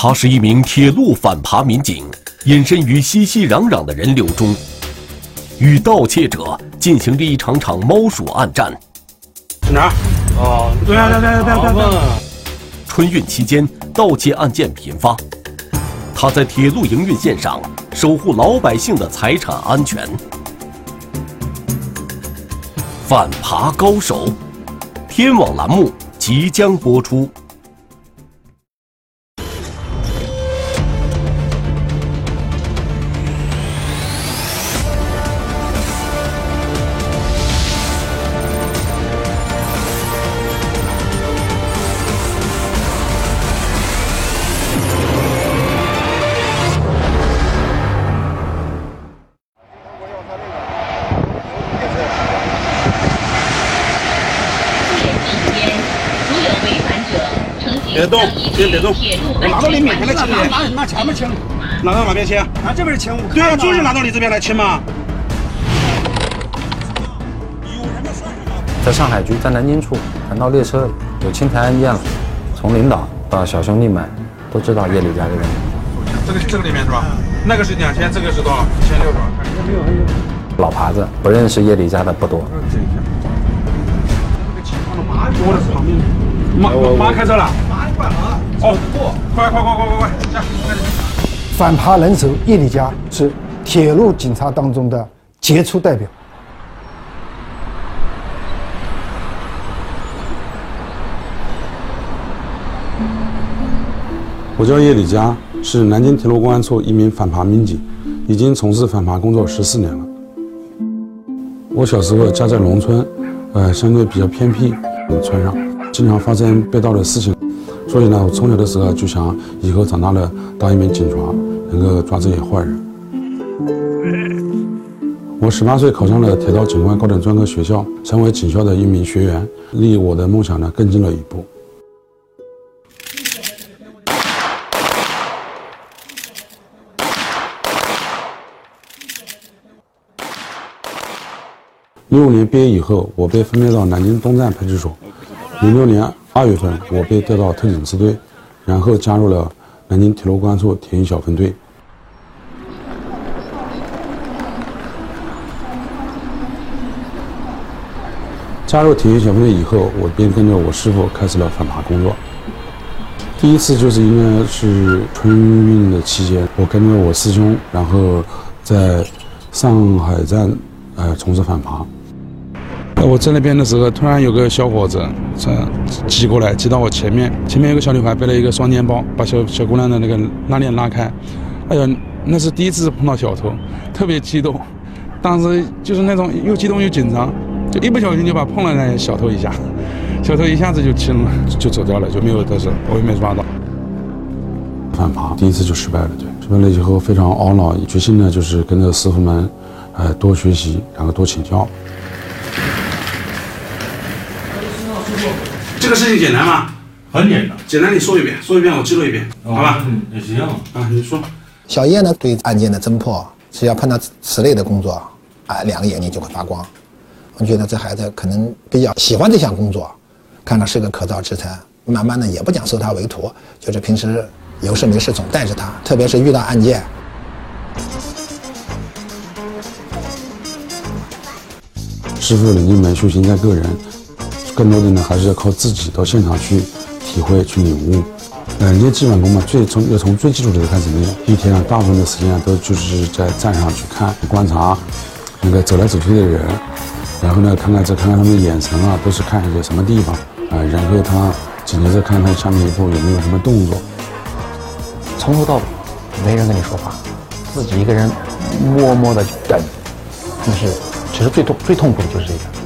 他是一名铁路反扒民警，隐身于熙熙攘攘的人流中，与盗窃者进行着一场场猫鼠暗战。哪儿？哦，对啊，对对对对对。春运期间，盗窃案件频发。他在铁路营运线上守护老百姓的财产安全。反扒高手，天网栏目即将播出。别动，别别动！我拿到你面前来亲拿拿拿前面亲？拿到哪边亲？拿这边亲。对啊，就是拿到你这边来亲嘛。在上海局在南京处谈到列车有清台案件了，从领导到小兄弟们都知道叶李家的人。这个这个里面是吧？那个是两千，这个是多少？一千六是吧？老耙子不认识叶李家的不多。我的旁边。马马开车了。哦，快快快快快快！下，反扒能手叶李家是铁路警察当中的杰出代表。我叫叶李佳，是南京铁路公安处一名反扒民警，已经从事反扒工作十四年了。我小时候家在农村，呃，相对比较偏僻，村上经常发生被盗的事情。所以呢，我从小的时候就想，以后长大了当一名警察，能够抓这些坏人。我十八岁考上了铁道警官高等专科学校，成为警校的一名学员，离我的梦想呢更近了一步。零五年毕业以后，我被分配到南京东站派出所。零六年。二月份，我被调到特警支队，然后加入了南京铁路公安处铁一小分队。加入铁一小分队以后，我便跟着我师傅开始了反扒工作。第一次就是应该是春运的期间，我跟着我师兄，然后在上海站，呃，从事反扒。我在那边的时候，突然有个小伙子这挤过来，挤到我前面。前面有个小女孩背了一个双肩包，把小小姑娘的那个拉链拉开。哎呀，那是第一次碰到小偷，特别激动。当时就是那种又激动又紧张，就一不小心就把碰了那小偷一下，小偷一下子就亲了，就走掉了，就没有得手，我也没抓到。反扒第一次就失败了，对，失败了以后非常懊恼，决心呢就是跟着师傅们，呃，多学习，然后多请教。这个事情简单吗？很简单，简单你说一遍，说一遍我记录一遍，好吧？嗯，也行啊，你说。小叶呢，对案件的侦破，只要碰到此类的工作，啊，两个眼睛就会发光。我觉得这孩子可能比较喜欢这项工作，看到是个可造之材，慢慢的也不讲收他为徒，就是平时有事没事总带着他，特别是遇到案件。师傅领进门，修行在个人。更多的呢，还是要靠自己到现场去体会、去领悟。呃，练基本功嘛，最从要从最基础的开始练。一天啊，大部分的时间啊，都就是在站上去看、观察那个走来走去的人，然后呢，看看这看看他们的眼神啊，都是看一些什么地方啊，然后他紧接着看看下面一步有没有什么动作。从头到尾没人跟你说话，自己一个人默默的等，那是其实最痛最痛苦的就是这个。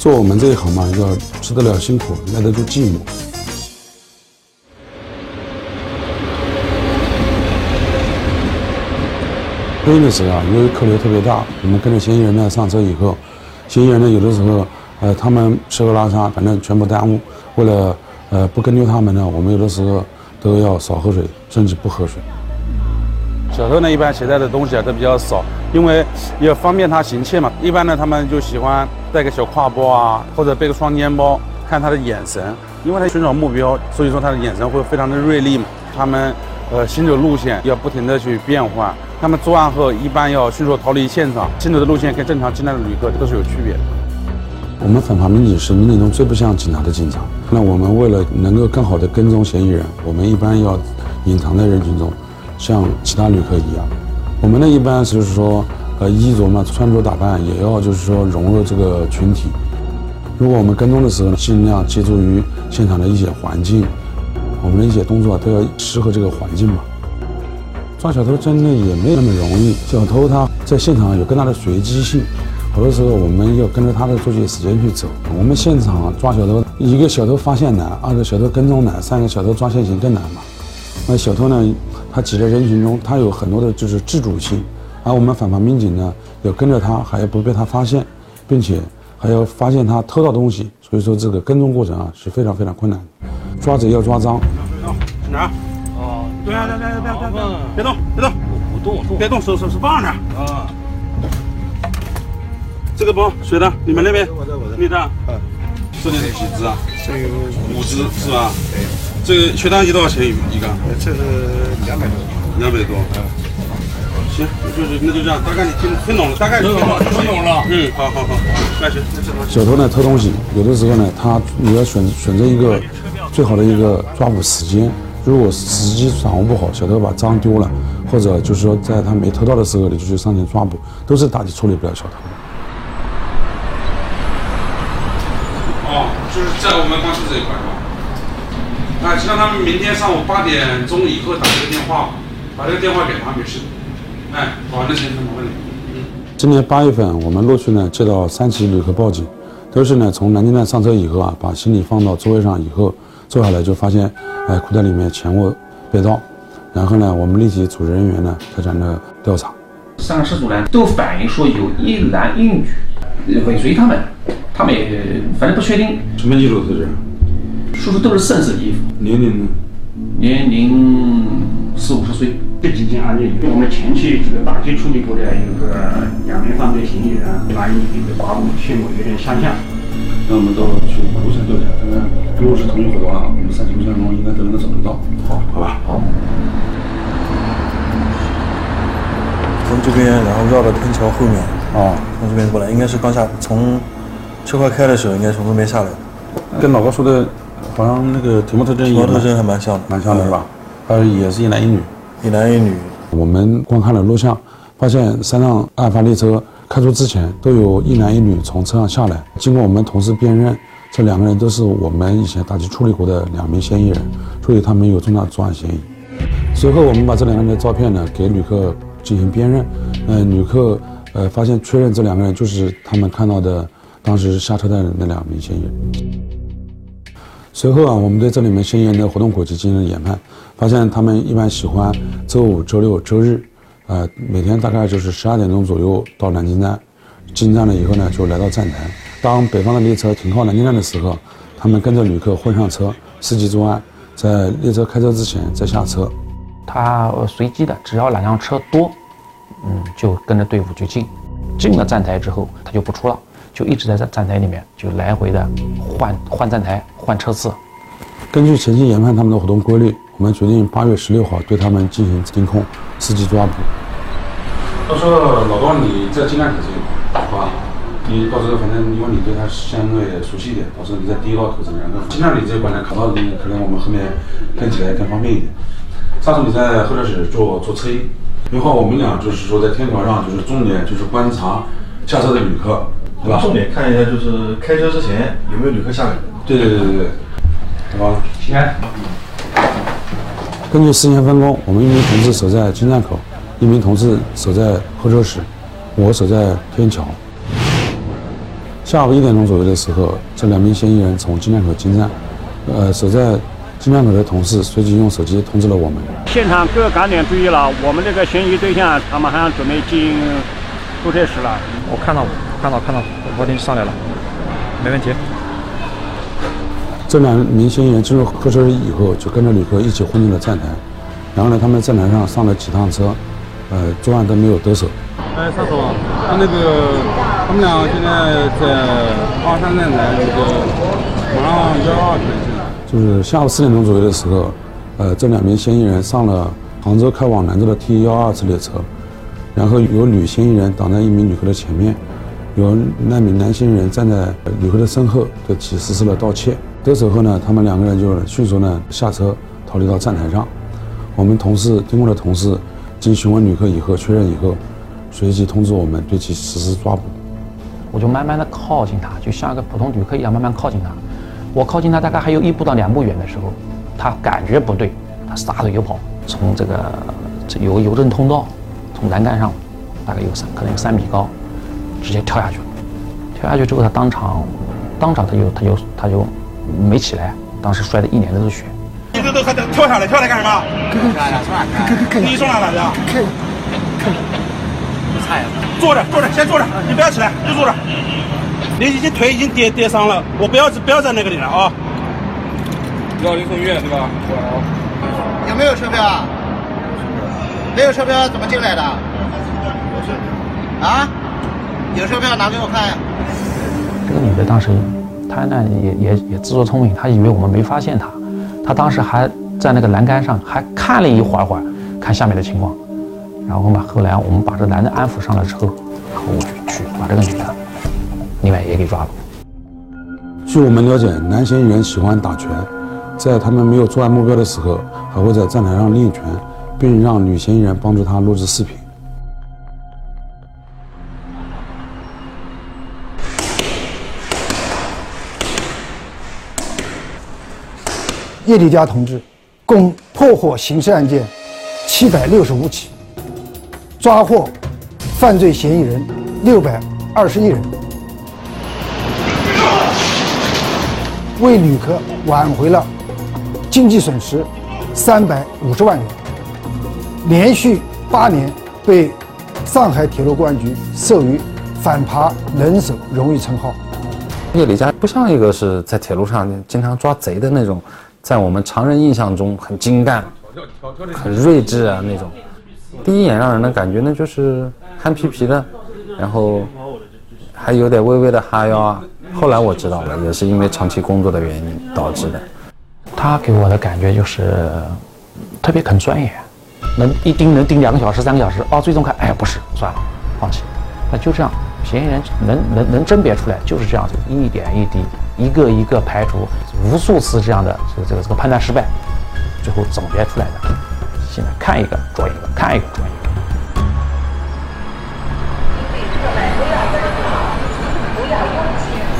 做我们这一行嘛，要吃得了辛苦，耐得住寂寞。录音的时候啊，因为客流特别大，我们跟着嫌疑人呢上车以后，嫌疑人呢有的时候，呃，他们吃喝拉撒，反正全部耽误。为了呃不跟丢他们呢，我们有的时候都要少喝水，甚至不喝水。小偷呢，一般携带的东西啊都比较少，因为要方便他行窃嘛。一般呢，他们就喜欢带个小挎包啊，或者背个双肩包，看他的眼神，因为他寻找目标，所以说他的眼神会非常的锐利嘛。他们呃行走路线要不停的去变换，他们作案后一般要迅速逃离现场，行走的路线跟正常进来的旅客都是有区别的。我们反扒民警是民警中最不像警察的警察。那我们为了能够更好的跟踪嫌疑人，我们一般要隐藏在人群中，像其他旅客一样。我们呢一般就是说，呃，衣着嘛，穿着打扮也要就是说融入这个群体。如果我们跟踪的时候呢，尽量借助于现场的一些环境，我们的一些动作都要适合这个环境嘛。抓小偷真的也没那么容易，小偷他在现场有更大的随机性。好多时候我们要跟着他的作息时间去走。我们现场抓小偷，一个小偷发现难，二个小偷跟踪难，三个小偷抓现行更难嘛。那小偷呢，他挤在人群中，他有很多的就是自主性，而我们反扒民警呢，要跟着他，还要不被他发现，并且还要发现他偷到东西。所以说这个跟踪过程啊是非常非常困难的。抓贼要抓赃。去哪？哦，对呀，对对对对对，别动，别动，不动，别动，手手手放着。啊。这个包谁的？你们那边？我的，我的。你的？嗯。这里是几只啊？这有五只是吧？对。这个血糖机多少钱一一个？这是两百多。两百多。嗯。行，就是那就这样，大概你听听懂了，大概听懂了，听懂了。嗯，好好好，那行。小偷呢偷东西，有的时候呢，他你要选选择一个最好的一个抓捕时间。如果时机掌握不好，小偷把赃丢了，或者就是说在他没偷到的时候，你就去上前抓捕，都是打击处理不了小偷。哦就是在我们办公室这一块是吧？哎，让他们明天上午八点钟以后打这个电话，把这个电话给他没事。哎，好，那行，那没问题。嗯。今年八月份，我们陆续呢接到三起旅客报警，都是呢从南京站上车以后啊，把行李放到座位上以后，坐下来就发现，哎，裤袋里面钱物被盗，然后呢，我们立即组织人员呢开展了调查。三个失主呢都反映说有一男一女尾随他们。他们也反正不确定。什么衣服特征？说是都是深色的衣服。年龄呢？年龄四五十岁。这几件案件，我们前期这个打击处理过的有个两名犯罪嫌疑人，男女这个刮目线路有点相像。那我们到去路线调查，看看如果是同一伙的话，我们三起路线中应该都能够找得到。好，好吧。好。从这边，然后绕到天桥后面。啊。从这边过来，应该是刚下从。车快开的时候，应该从那边下来，跟老高说的，好像那个体貌特征，体貌特征还蛮像的，蛮像的是吧？呃，也是一男一女，一男一女。我们观看了录像，发现三辆案发列车开出之前，都有一男一女从车上下来。经过我们同事辨认，这两个人都是我们以前打击处理过的两名嫌疑人，所以他们有重大作案嫌疑。随后，我们把这两个人的照片呢给旅客进行辨认，呃，旅客呃发现确认这两个人就是他们看到的。当时下车的那两名嫌疑人。随后啊，我们对这里面嫌疑人的活动轨迹进行了研判，发现他们一般喜欢周五、周六、周日，呃，每天大概就是十二点钟左右到南京站，进站了以后呢，就来到站台。当北方的列车停靠南京站的时候，他们跟着旅客混上车，伺机作案，在列车开车之前再下车。他随机的，只要哪辆车多，嗯，就跟着队伍就进，进了站台之后，他就不出了。就一直在站站台里面，就来回的换换站台、换车次。根据前期研判他们的活动规律，我们决定八月十六号对他们进行监控、伺机抓捕。到时候老高你在金站口这一块，好吧？你到时候反正因为你对他相对熟悉一点，到时候你在第一道口这边，金站里这一块呢，卡到你可能我们后面跟起来更方便一点。上次你在候车室做做车衣，以后我们俩就是说在天桥上就是重点就是观察下车的旅客。对吧？重点看一下，就是开车之前有没有旅客下来。对对对对对，好吧。行。根据时间分工，我们一名同志守在进站口，一名同志守在候车室，我守在天桥。下午一点钟左右的时候，这两名嫌疑人从进站口进站，呃，守在进站口的同事随即用手机通知了我们。现场各岗点注意了，我们这个嫌疑对象，他们好像准备进候车室了。我看到了。看到看到，我已经上来了，没问题。这两名嫌疑人进入客车以后，就跟着旅客一起混进了站台，然后呢，他们站台上上了几趟车，呃，作案都没有得手。哎，沙总，他那个他们俩现在在二三站台那个马上幺二站就是下午四点钟左右的时候，呃，这两名嫌疑人上了杭州开往兰州的 T 幺二次列车，然后有女嫌疑人挡在一名旅客的前面，有那名男性人站在旅客的身后，对其实施了盗窃。得手后呢，他们两个人就迅速呢下车逃离到站台上。我们同事经过的同事经询问旅客以后确认以后，随即通知我们对其实施抓捕。我就慢慢的靠近他，就像一个普通旅客一样慢慢靠近他。我靠近他大概还有一步到两步远的时候，他感觉不对，他撒腿就跑，从这个这有个邮政通道，从栏杆上大概有三可能有三米高，直接跳下去了。跳下去之后，他当场当场他就他就他就没起来，当时摔的一脸都是血。你这都还跳下来，跳下来干什么？你送来了的？看，看，坐着，坐着，先坐着，你不要起来，就坐着。你已经腿已经跌跌伤了，我不要不要在那个里了啊！要你送医院对吧？有没有车票啊？没有车票怎么进来的？啊？有车票拿给我看呀。这个女的当时，她呢也也也自作聪明，她以为我们没发现她，她当时还在那个栏杆上还看了一会儿会儿，看下面的情况，然后嘛，后来我们把这男的安抚上了之后，然后我就去把这个女的另外也给抓了。据我们了解，男嫌疑人喜欢打拳，在他们没有作案目标的时候，还会在站台上练拳，并让女嫌疑人帮助他录制视频。叶丽佳同志共破获刑事案件七百六十五起，抓获犯罪嫌疑人六百二十一人，为旅客挽回了经济损失三百五十万元，连续八年被上海铁路公安局授予反扒能手荣誉称号。叶李佳不像一个是在铁路上经常抓贼的那种，在我们常人印象中很精干、很睿智啊那种。第一眼让人的感觉呢就是憨皮皮的，然后还有点微微的哈腰啊。后来我知道了，也是因为长期工作的原因导致的。他给我的感觉就是特别肯钻研，能一盯能盯两个小时、三个小时。哦，最终看，哎，不是，算了，放弃。那就这样，嫌疑人能能能甄别出来，就是这样子，一点一滴，一个一个排除，无数次这样的这个这个这个判断失败，最后总结出来的。现在看一个捉一个，看一个捉一个。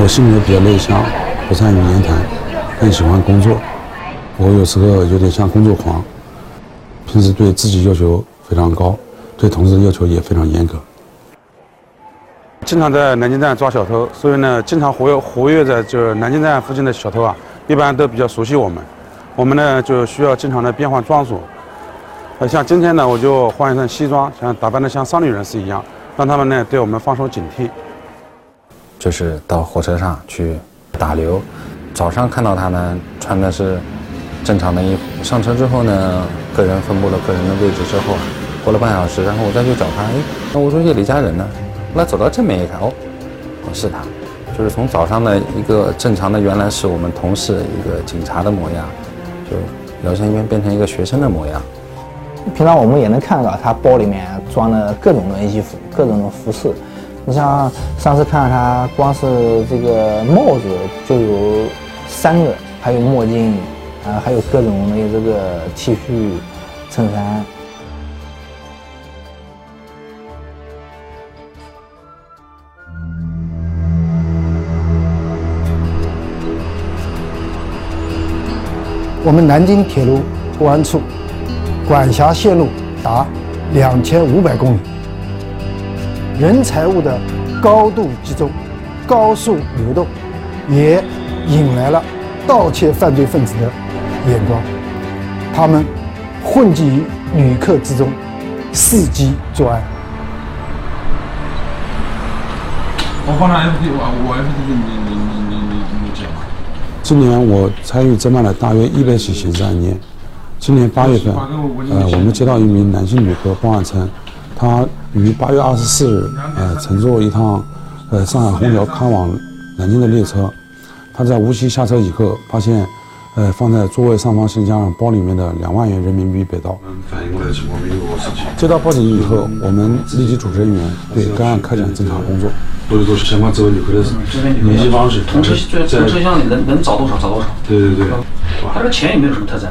我性格比较内向，不善于言谈，更喜欢工作。我有时候有点像工作狂，平时对自己要求非常高，对同事要求也非常严格。经常在南京站抓小偷，所以呢，经常活跃活跃在就是南京站附近的小偷啊，一般都比较熟悉我们。我们呢就需要经常的变换装束。呃，像今天呢，我就换一身西装，像打扮的像商旅人士一样，让他们呢对我们放松警惕。就是到火车上去打流，早上看到他呢穿的是正常的衣服，上车之后呢，个人分布了个人的位置之后，过了半小时，然后我再去找他，哎，那我说叶李家人呢？那走到正面一看，哦，是他，就是从早上的一个正常的，原来是我们同事一个警察的模样，就摇身一变变成一个学生的模样。平常我们也能看到他包里面装了各种的衣服，各种的服饰。你像上次看到他，光是这个帽子就有三个，还有墨镜，啊，还有各种的这个 T 恤、衬衫。我们南京铁路公安处管辖线路达两千五百公里，人财物的高度集中、高速流动，也引来了盗窃犯罪分子的眼光。他们混迹于旅客之中，伺机作案。我放上 FT，我我 FT 你你你你你你讲吧。今年我参与侦办了大约一百起刑事案件。今年八月份，呃，我们接到一名男性旅客报案称，他于八月二十四日，呃，乘坐一趟，呃，上海虹桥开往南京的列车，他在无锡下车以后，发现，呃，放在座位上方行李箱包里面的两万元人民币被盗。反映过来情况没有事情。接到报警以后，我们立即组织人员对该案开展侦查工作。所以说，相关这位旅客的联系方式，同车在同车厢里能能找多少找多少。对对对。他这个钱有没有什么特征？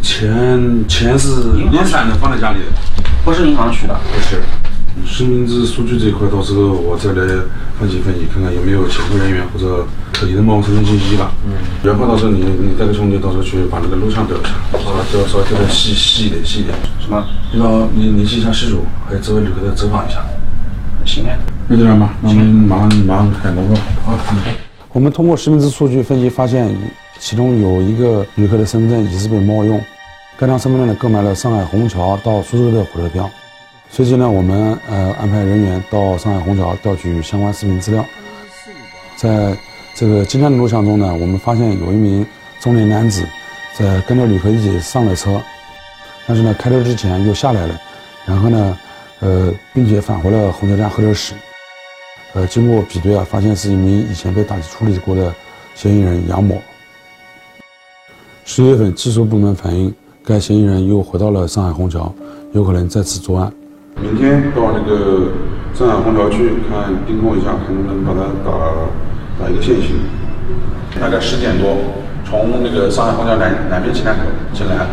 钱钱是零散的放在家里的，不是银行取的。不是。实名制数据这一块，到时候我再来分析分析，看看有没有潜伏人员或者可疑的冒充身份信息吧。嗯。元芳，到时候你你带个兄弟，到时候去把那个录像调一下，调稍微调的细细一点细一点。什么？你到你联系一下失主，还有这位旅客的走访一下。行啊。就这样吧，那我们马上马上开工作。好。我们通过实名制数据分析发现，其中有一个旅客的身份证疑似被冒用，该张身份证呢购买了上海虹桥到苏州的火车票。随即呢，我们呃安排人员到上海虹桥调取相关视频资料。在这个今天的录像中呢，我们发现有一名中年男子在跟着旅客一起上了车，但是呢开车之前又下来了，然后呢，呃，并且返回了虹桥站候车室。呃，经过比对啊，发现是一名以前被打击处理过的嫌疑人杨某。十月份，技术部门反映该嫌疑人又回到了上海虹桥，有可能再次作案。明天到那个上海虹桥去看盯控一下，看能不能把他打打一个现行。大概十点多，从那个上海虹桥南南边进站口进来，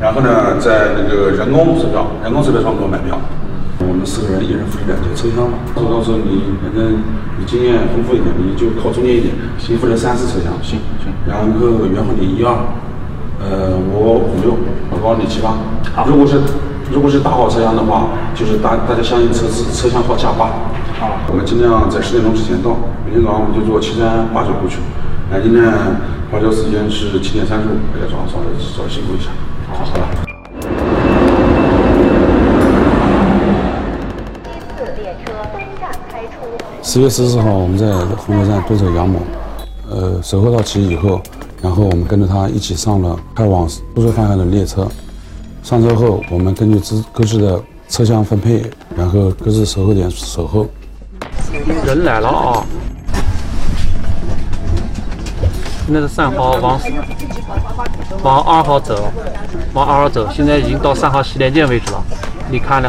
然后呢，在那个人工售票、人工售票窗口买票。我们四个人，一人负责两节车厢嘛。到时候你反正你经验丰富一点，你就靠中间一点，先负责三四车厢。行行。然后元和你一二，呃，我五六，老高你七八。好。如果是如果是大号车厢的话，就是大大家相应车次车厢号加八。好，我们尽量在十点钟之前到。明天早上我们就坐七三八九过去。南京呢，发车时间是七点三十五，大家早上稍微稍微辛苦一下。好，好十月十四号，我们在虹桥站蹲守杨某，呃，守候到齐以后，然后我们跟着他一起上了开往苏州方向的列车。上车后，我们根据自各自的车厢分配，然后各自守候点守候。人来了啊！现在是三号往往二号走，往二号走，现在已经到三号洗脸间位置了。你看呢？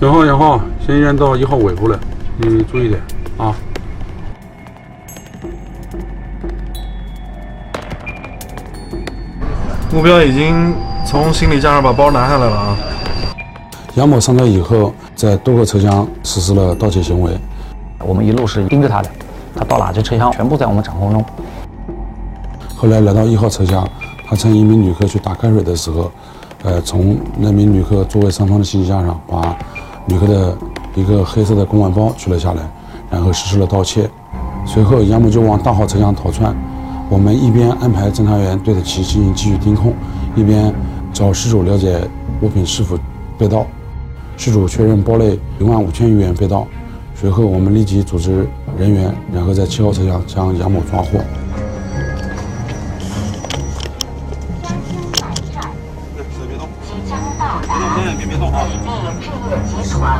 杨浩，杨浩，嫌疑人到一号尾部了，你注意点啊！目标已经从行李架上把包拿下来了啊！杨某上车以后，在多个车厢实施了盗窃行为，我们一路是盯着他的，他到哪些车厢全部在我们掌控中。后来来到一号车厢，他趁一名旅客去打开水的时候，呃，从那名旅客座位上方的行李架上把旅客的一个黑色的公文包取了下来，然后实施了盗窃。随后杨某就往大号车厢逃窜。我们一边安排侦查员对着其进行继续盯控，一边找失主了解物品是否被盗。失主确认包内一万五千余元被盗。随后我们立即组织人员，然后在七号车厢将杨某抓获。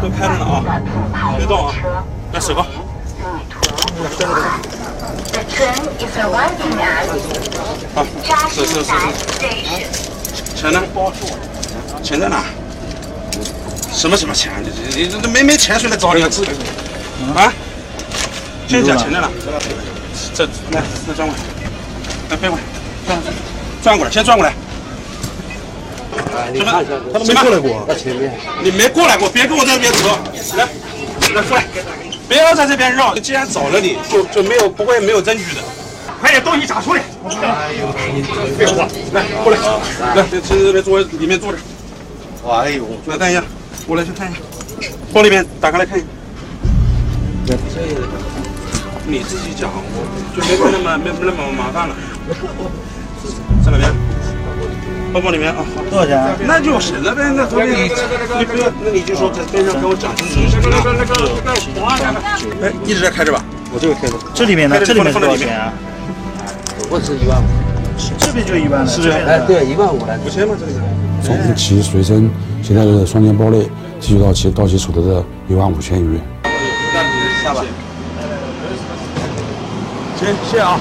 都开着呢啊！别动啊！来，手铐。好，是是是是。钱呢？钱在哪？什么什么钱？你你这没没钱谁来找你啊？啊？现在钱在哪？这来，来转过来，来背过来，转转过来，先转过来。你看一下，他都没过来过。在前面。你没过来过，别跟我在这边扯。来，来过来。不要在这边绕，既然找了你，就就没有不会没有证据的。快点东西找出来！哎呦，废话，来过来，来这这边坐里面坐着。哎呦，来等一下，过来去看一下，包里面打开来看一下。你自己讲，我就没那么没那么麻烦了。在哪边？包包里面啊，多少钱？那就省了呗。那边你你不要，那你就说在边上给我讲清楚就行了。哎，一直在开着吧？我这个开着。这里面呢？这里面多少钱啊？我是一万五。这边就一万了，是不是？哎，对，一万五了。五千吗？这里。从其随身携带的双肩包内提取到其盗窃所得的一万五千余元。下吧。行，谢谢啊。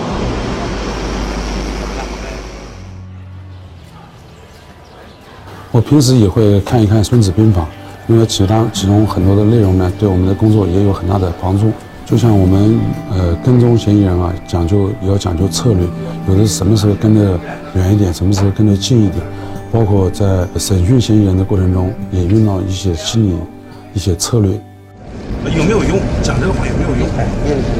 我平时也会看一看《孙子兵法》，因为其他其中很多的内容呢，对我们的工作也有很大的帮助。就像我们呃跟踪嫌疑人啊，讲究也要讲究策略，有的什么时候跟得远一点，什么时候跟得近一点，包括在审讯嫌疑人的过程中，也用到一些心理、一些策略。有没有用？讲这个话有没有用？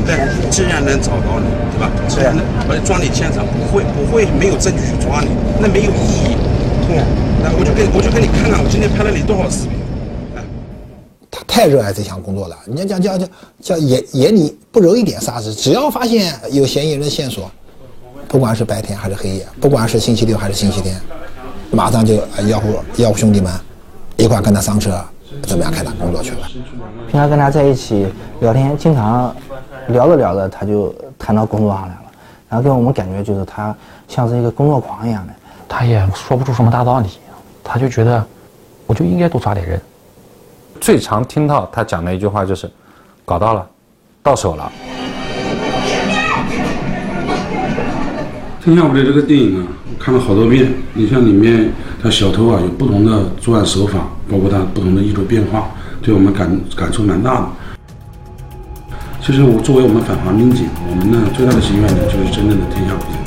对，既然能找到你，对吧？既然能，而且抓你现场不会不会没有证据去抓你，那没有意义。对啊，那我就给我就给你看看，我今天拍了你多少视频。他太热爱这项工作了。人家讲叫叫叫眼眼里不揉一点沙子，只要发现有嫌疑人的线索，不管是白天还是黑夜，不管是星期六还是星期天，马上就吆喝吆喝兄弟们一块跟他上车，怎么样开展工作去了。平常跟他在一起聊天，经常聊着聊着他就谈到工作上来了，然后给我们感觉就是他像是一个工作狂一样的。他也说不出什么大道理，他就觉得我就应该多抓点人。最常听到他讲的一句话就是：“搞到了，到手了。”《天下无贼》这个电影啊，我看了好多遍。你像里面他小偷啊，有不同的作案手法，包括他不同的衣着变化，对我们感感触蛮大的。其实我作为我们反华民警，我们呢最大的心愿呢，就是真正的天下无敌。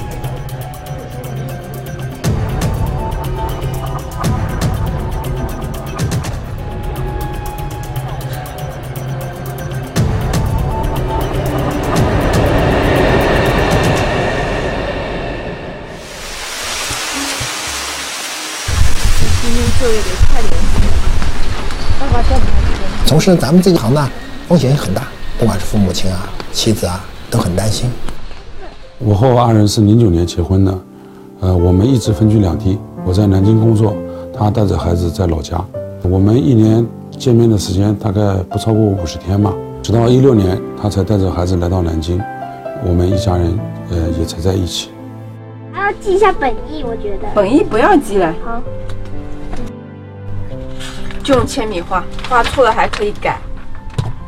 从事咱们这一行呢，风险很大，不管是父母亲啊、妻子啊，都很担心。我和我爱人是零九年结婚的，呃，我们一直分居两地，我在南京工作，他带着孩子在老家。我们一年见面的时间大概不超过五十天吧。直到一六年，他才带着孩子来到南京，我们一家人呃也才在一起。还要记一下本意，我觉得。本意不要记了。好。就用铅笔画，画错了还可以改。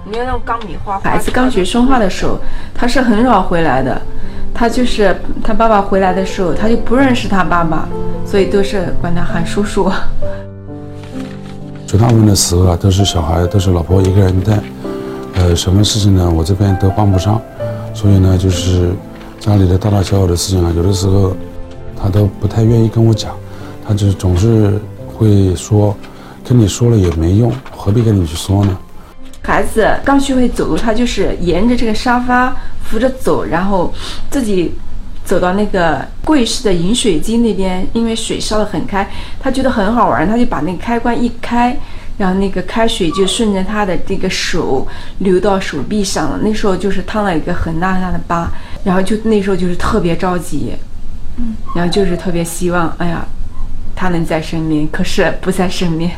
你要用那种钢笔画。孩子刚学说话的时候，他是很少回来的。他就是他爸爸回来的时候，他就不认识他爸爸，所以都是管他喊叔叔。绝大部分的时候啊，都是小孩，都是老婆一个人带。呃，什么事情呢，我这边都帮不上，所以呢，就是家里的大大小小的事情啊，有的时候他都不太愿意跟我讲，他就总是会说。跟你说了也没用，何必跟你去说呢？孩子刚学会走路，他就是沿着这个沙发扶着走，然后自己走到那个柜式的饮水机那边，因为水烧得很开，他觉得很好玩，他就把那个开关一开，然后那个开水就顺着他的这个手流到手臂上了。那时候就是烫了一个很大很大的疤，然后就那时候就是特别着急，嗯，然后就是特别希望，哎呀，他能在身边，可是不在身边。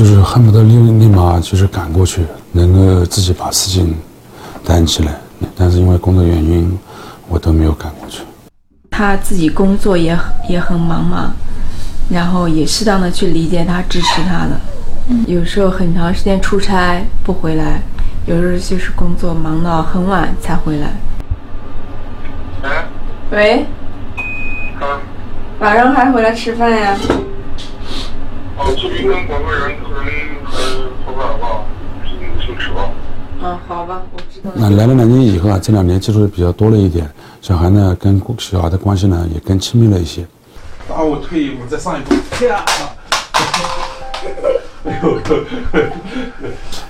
就是恨不得立立马就是赶过去，能够自己把事情担起来。但是因为工作原因，我都没有赶过去。他自己工作也也很忙嘛，然后也适当的去理解他、支持他的。有时候很长时间出差不回来，有时候就是工作忙到很晚才回来。喂。晚上还回来吃饭呀？哦，这边跟广东人可能还合不来吧，先吃吧。嗯，好吧，我知道。那来了南京以后啊，这两年接触的比较多了一点，小孩呢跟小孩的关系呢也更亲密了一些。打我退一步，再上一步。呀！哎呦！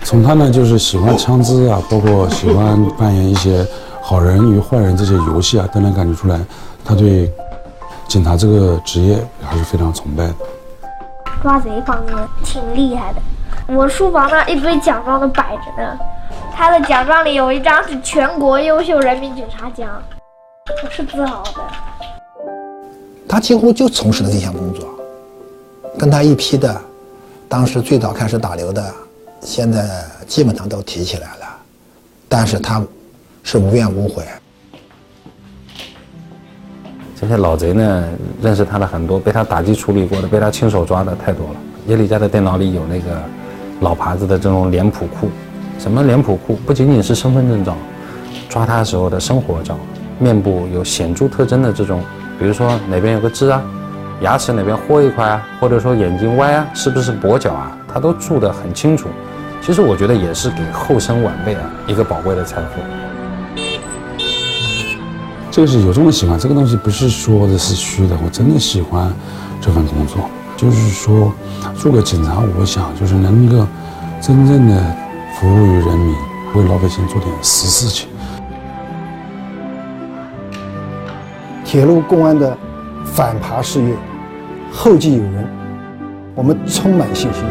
从他呢就是喜欢枪支啊，包括喜欢扮演一些好人与坏人这些游戏啊，都能感觉出来，他对警察这个职业还是非常崇拜的。抓贼方面挺厉害的，我书房那一堆奖状都摆着呢。他的奖状里有一张是全国优秀人民警察奖，我是自豪的。他几乎就从事了这项工作，跟他一批的，当时最早开始打流的，现在基本上都提起来了，但是他是无怨无悔。这些老贼呢，认识他的很多，被他打击处理过的，被他亲手抓的太多了。叶丽家的电脑里有那个老牌子的这种脸谱库。什么脸谱库？不仅仅是身份证照，抓他时候的生活照，面部有显著特征的这种，比如说哪边有个痣啊，牙齿哪边豁一块啊，或者说眼睛歪啊，是不是跛脚啊，他都注得很清楚。其实我觉得也是给后生晚辈啊一个宝贵的财富。这个是有这种喜欢，这个东西不是说的是虚的，我真的喜欢这份工作。就是说，做个警察，我想就是能够真正的服务于人民，为老百姓做点实事情。铁路公安的反扒事业后继有人，我们充满信心，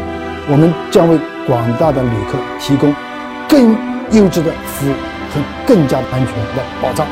我们将为广大的旅客提供更优质的服务和更加安全的保障。